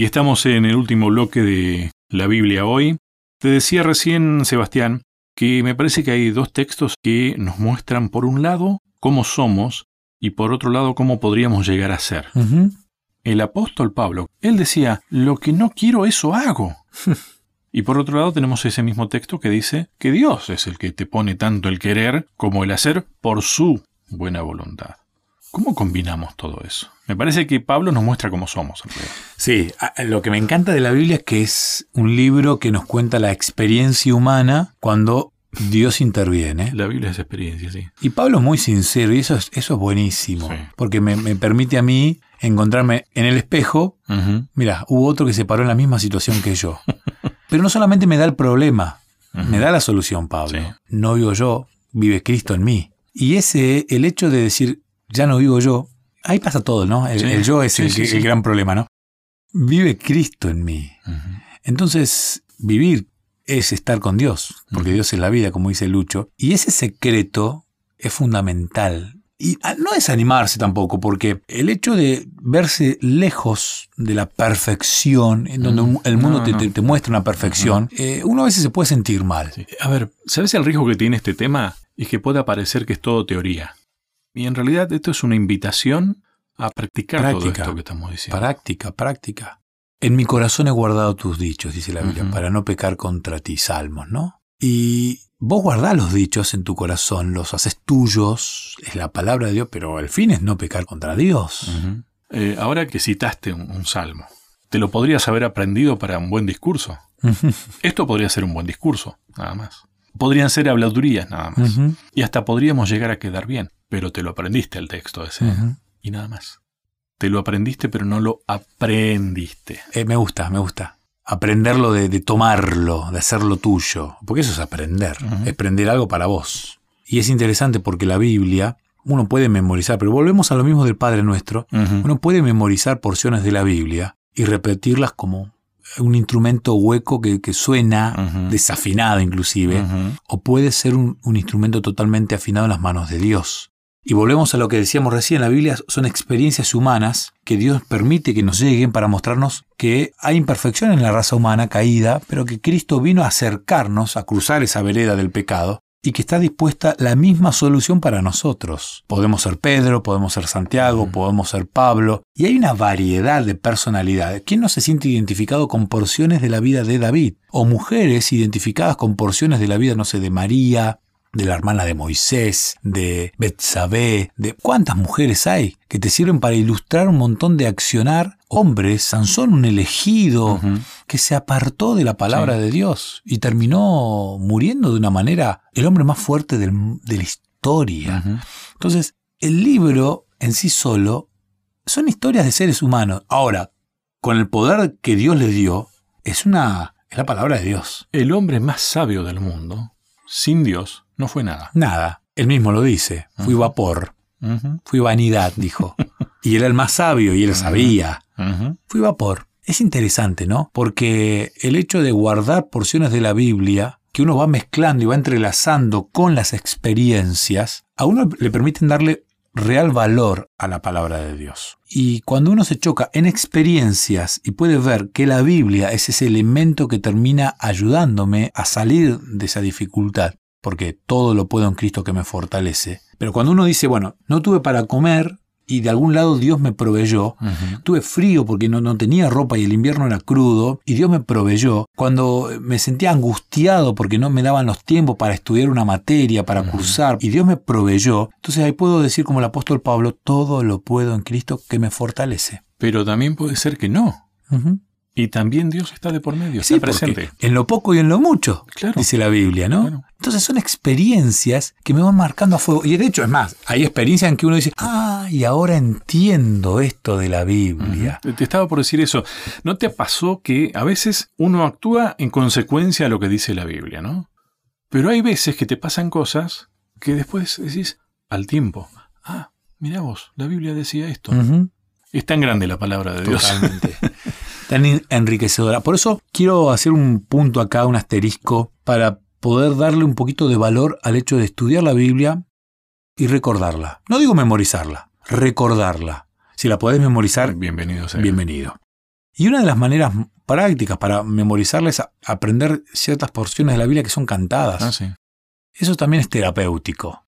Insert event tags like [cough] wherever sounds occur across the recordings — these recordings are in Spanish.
Y estamos en el último bloque de la Biblia hoy. Te decía recién, Sebastián, que me parece que hay dos textos que nos muestran, por un lado, cómo somos y por otro lado, cómo podríamos llegar a ser. El apóstol Pablo, él decía, lo que no quiero, eso hago. [laughs] y por otro lado tenemos ese mismo texto que dice que Dios es el que te pone tanto el querer como el hacer por su buena voluntad. ¿Cómo combinamos todo eso? Me parece que Pablo nos muestra cómo somos. Sí, lo que me encanta de la Biblia es que es un libro que nos cuenta la experiencia humana cuando Dios interviene. La Biblia es experiencia, sí. Y Pablo es muy sincero y eso es, eso es buenísimo, porque me, permite a mí encontrarme en el espejo. Mira, hubo otro que se paró en la misma situación que yo. [laughs] Pero no solamente me da el problema, me da la solución, Pablo. No vivo yo, vive Cristo en mí. Y ese, el hecho de decir, ya no vivo yo, ahí pasa todo, ¿no? El, yo es el, gran problema, ¿no? Vive Cristo en mí. Entonces, vivir es estar con Dios, porque Dios es la vida, como dice Lucho, y ese secreto es fundamental. Y ah, no es animarse tampoco, porque el hecho de verse lejos de la perfección, en donde el mundo te, muestra una perfección, eh, uno a veces se puede sentir mal. A ver, ¿sabes el riesgo que tiene este tema? Es que pueda parecer que es todo teoría. Y en realidad esto es una invitación a practicar todo esto que estamos diciendo. Práctica, práctica. En mi corazón he guardado tus dichos, dice la Biblia, para no pecar contra ti, Salmos, ¿no? Y vos guardás los dichos en tu corazón, los haces tuyos, es la palabra de Dios, pero el fin es no pecar contra Dios. Eh, ahora que citaste un, salmo, te lo podrías haber aprendido para un buen discurso. Esto podría ser un buen discurso, nada más. Podrían ser habladurías, nada más. Y hasta podríamos llegar a quedar bien pero te lo aprendiste el texto ese. Y nada más. Te lo aprendiste, pero no lo aprendiste. Eh, me gusta, me gusta. Aprenderlo de, tomarlo, de hacerlo tuyo. Porque eso es aprender. Es aprender algo para vos. Y es interesante porque la Biblia, uno puede memorizar, pero volvemos a lo mismo del Padre Nuestro. Uno puede memorizar porciones de la Biblia y repetirlas como un instrumento hueco que, suena desafinado inclusive, o puede ser un, instrumento totalmente afinado en las manos de Dios. Y volvemos a lo que decíamos recién, la Biblia son experiencias humanas que Dios permite que nos lleguen para mostrarnos que hay imperfección en la raza humana caída, pero que Cristo vino a acercarnos, a cruzar esa vereda del pecado, y que está dispuesta la misma solución para nosotros. Podemos ser Pedro, podemos ser Santiago, podemos ser Pablo, y hay una variedad de personalidades. ¿Quién no se siente identificado con porciones de la vida de David? O mujeres identificadas con porciones de la vida, no sé, de María, de la hermana de Moisés, de Betsabé, de cuántas mujeres hay que te sirven para ilustrar un montón de accionar. Hombres, Sansón, un elegido que se apartó de la palabra de Dios y terminó muriendo de una manera el hombre más fuerte de la historia. Entonces, el libro en sí solo son historias de seres humanos. Ahora, con el poder que Dios le dio, es una es la palabra de Dios. El hombre más sabio del mundo, sin Dios, no fue nada. Nada. Él mismo lo dice. Fui vapor. Fui vanidad, dijo. [laughs] y él era el más sabio y él sabía. Fui vapor. Es interesante, ¿no? Porque el hecho de guardar porciones de la Biblia que uno va mezclando y va entrelazando con las experiencias, a uno le permiten darle real valor a la palabra de Dios. Y cuando uno se choca en experiencias y puede ver que la Biblia es ese elemento que termina ayudándome a salir de esa dificultad, porque todo lo puedo en Cristo que me fortalece. Pero cuando uno dice, bueno, no tuve para comer y de algún lado Dios me proveyó, tuve frío porque no, no tenía ropa y el invierno era crudo y Dios me proveyó, cuando me sentía angustiado porque no me daban los tiempos para estudiar una materia, para cursar, y Dios me proveyó, entonces ahí puedo decir como el apóstol Pablo, todo lo puedo en Cristo que me fortalece. Pero también puede ser que no. Y también Dios está de por medio, está presente. En lo poco y en lo mucho, dice la Biblia, ¿no? Entonces son experiencias que me van marcando a fuego. Y de hecho, es más, hay experiencias en que uno dice, ah, y ahora entiendo esto de la Biblia. Te estaba por decir eso. ¿No te pasó que a veces uno actúa en consecuencia a lo que dice la Biblia, ¿no? Pero hay veces que te pasan cosas que después decís al tiempo, ah, mira vos, la Biblia decía esto. Es tan grande la palabra de Dios. Totalmente. [laughs] tan enriquecedora. Por eso quiero hacer un punto acá, un asterisco, para poder darle un poquito de valor al hecho de estudiar la Biblia y recordarla. No digo memorizarla, recordarla. Si la podés memorizar, bienvenido. Bienvenido. Y una de las maneras prácticas para memorizarles es aprender ciertas porciones de la Biblia que son cantadas. Ah, sí. Eso también es terapéutico.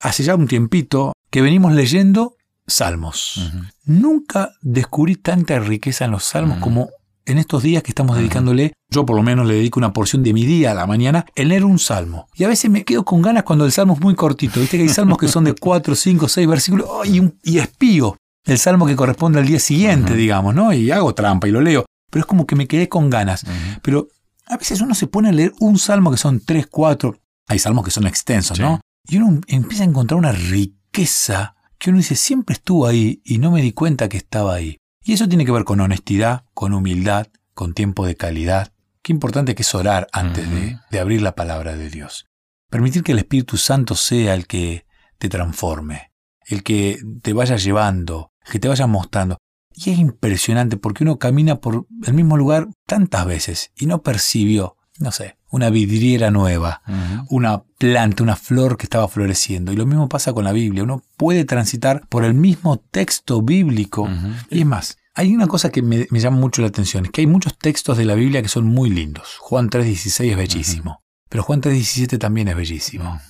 Hace ya un tiempito que venimos leyendo salmos. Nunca descubrí tanta riqueza en los salmos como en estos días que estamos dedicándole. Yo por lo menos le dedico una porción de mi día a la mañana en leer un salmo. Y a veces me quedo con ganas cuando el salmo es muy cortito. Viste que hay salmos que son de 4, 5, 6 versículos ¡oh! y, un- y espío el salmo que corresponde al día siguiente, digamos, ¿no? Y hago trampa y lo leo. Pero es como que me quedé con ganas. Pero a veces uno se pone a leer un salmo que son tres, cuatro. Hay salmos que son extensos, Sí. ¿no? Y uno empieza a encontrar una riqueza que uno dice, siempre estuvo ahí y no me di cuenta que estaba ahí. Y eso tiene que ver con honestidad, con humildad, con tiempo de calidad. Qué importante que es orar antes de, de abrir la palabra de Dios. Permitir que el Espíritu Santo sea el que te transforme, el que te vaya llevando, el que te vaya mostrando. Y es impresionante porque uno camina por el mismo lugar tantas veces y no percibió, no sé, una vidriera nueva, una planta, una flor que estaba floreciendo. Y lo mismo pasa con la Biblia. Uno puede transitar por el mismo texto bíblico. Y es más, hay una cosa que me, me llama mucho la atención, es que hay muchos textos de la Biblia que son muy lindos. Juan 3.16 es bellísimo, pero Juan 3.17 también es bellísimo.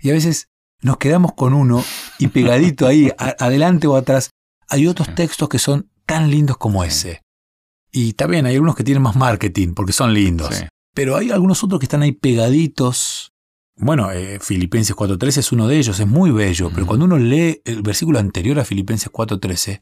Y a veces nos quedamos con uno y pegadito ahí, [laughs] a- adelante o atrás, hay otros textos que son tan lindos como ese. Y está bien, hay algunos que tienen más marketing porque son lindos. Sí. Pero hay algunos otros que están ahí pegaditos. Bueno, eh, Filipenses 4.13 es uno de ellos, es muy bello, pero cuando uno lee el versículo anterior a Filipenses 4.13,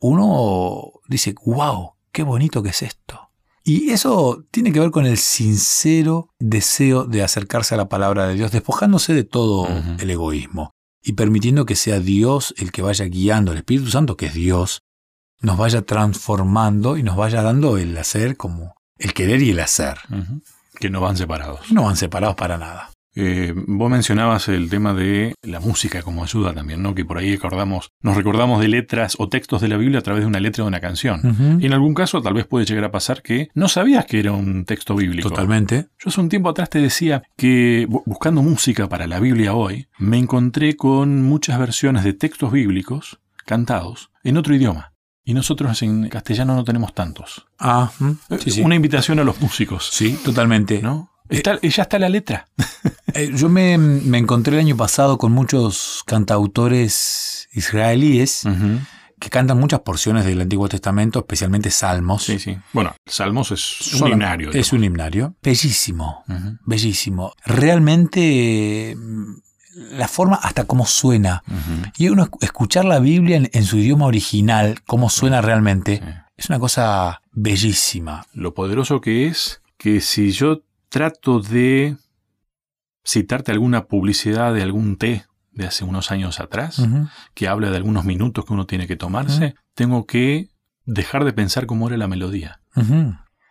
uno dice, wow, qué bonito que es esto. Y eso tiene que ver con el sincero deseo de acercarse a la palabra de Dios, despojándose de todo el egoísmo y permitiendo que sea Dios el que vaya guiando, el Espíritu Santo, que es Dios, nos vaya transformando y nos vaya dando el hacer como el querer y el hacer. Que no van separados. No van separados para nada. Eh, vos mencionabas el tema de la música como ayuda también, ¿no? Que por ahí recordamos, nos recordamos de letras o textos de la Biblia a través de una letra de una canción. Y en algún caso tal vez puede llegar a pasar que no sabías que era un texto bíblico. Totalmente. Yo hace un tiempo atrás te decía que bu- buscando música para la Biblia hoy, me encontré con muchas versiones de textos bíblicos cantados en otro idioma. Y nosotros en castellano no tenemos tantos. Ah, mm, sí, sí. Una invitación a los músicos. Sí, totalmente. ¿No? Está, ya está la letra. [laughs] Eh, yo me, me encontré el año pasado con muchos cantautores israelíes que cantan muchas porciones del Antiguo Testamento, especialmente salmos. Sí, sí. Bueno, Salmos es un himnario. Es un himnario. Bellísimo. Bellísimo. Realmente la forma hasta cómo suena. Y uno esc- escuchar la Biblia en, en su idioma original, cómo suena realmente, Sí. es una cosa bellísima. Lo poderoso que es que si yo trato de citarte alguna publicidad de algún té de hace unos años atrás, que habla de algunos minutos que uno tiene que tomarse, tengo que dejar de pensar cómo era la melodía.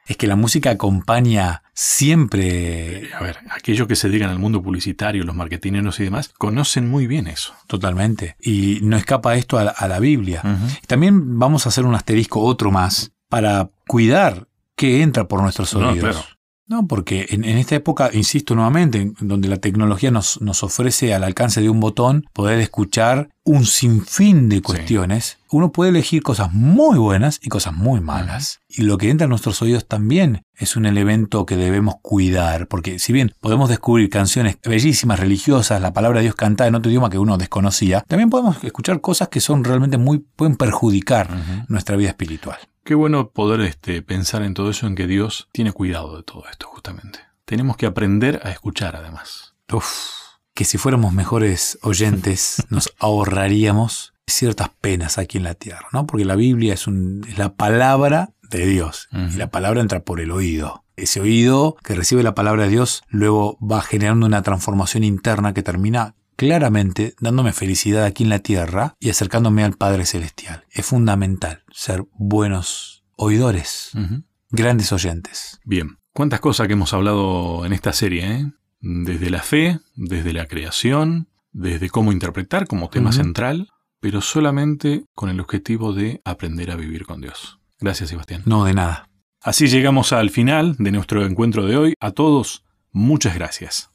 Es que la música acompaña siempre A ver, aquellos que se dedican al mundo publicitario, los marketineros y demás, conocen muy bien eso. totalmente. Y no escapa esto a la, a la Biblia. También vamos a hacer un asterisco, otro más, para cuidar que entra por nuestros No, oídos. claro. No, porque en, en esta época, insisto nuevamente, en donde la tecnología nos, nos ofrece al alcance de un botón poder escuchar un sinfín de cuestiones, uno puede elegir cosas muy buenas y cosas muy malas. Y lo que entra en nuestros oídos también es un elemento que debemos cuidar, porque si bien podemos descubrir canciones bellísimas, religiosas, la palabra de Dios cantada en otro idioma que uno desconocía, también podemos escuchar cosas que son realmente muy, pueden perjudicar nuestra vida espiritual. Qué bueno poder este, pensar en todo eso, en que Dios tiene cuidado de todo esto, justamente. Tenemos que aprender a escuchar, además. Uf, que si fuéramos mejores oyentes [laughs] nos ahorraríamos ciertas penas aquí en la tierra, ¿no? Porque la Biblia es, un- es la palabra de Dios y la palabra entra por el oído. Ese oído que recibe la palabra de Dios luego va generando una transformación interna que termina claramente dándome felicidad aquí en la tierra y acercándome al Padre Celestial. Es fundamental ser buenos oidores, grandes oyentes. Bien, cuántas cosas que hemos hablado en esta serie, ¿eh? Desde la fe, desde la creación, desde cómo interpretar como tema central, pero solamente con el objetivo de aprender a vivir con Dios. Gracias, Sebastián. No de nada. Así llegamos al final de nuestro encuentro de hoy. A todos, muchas gracias.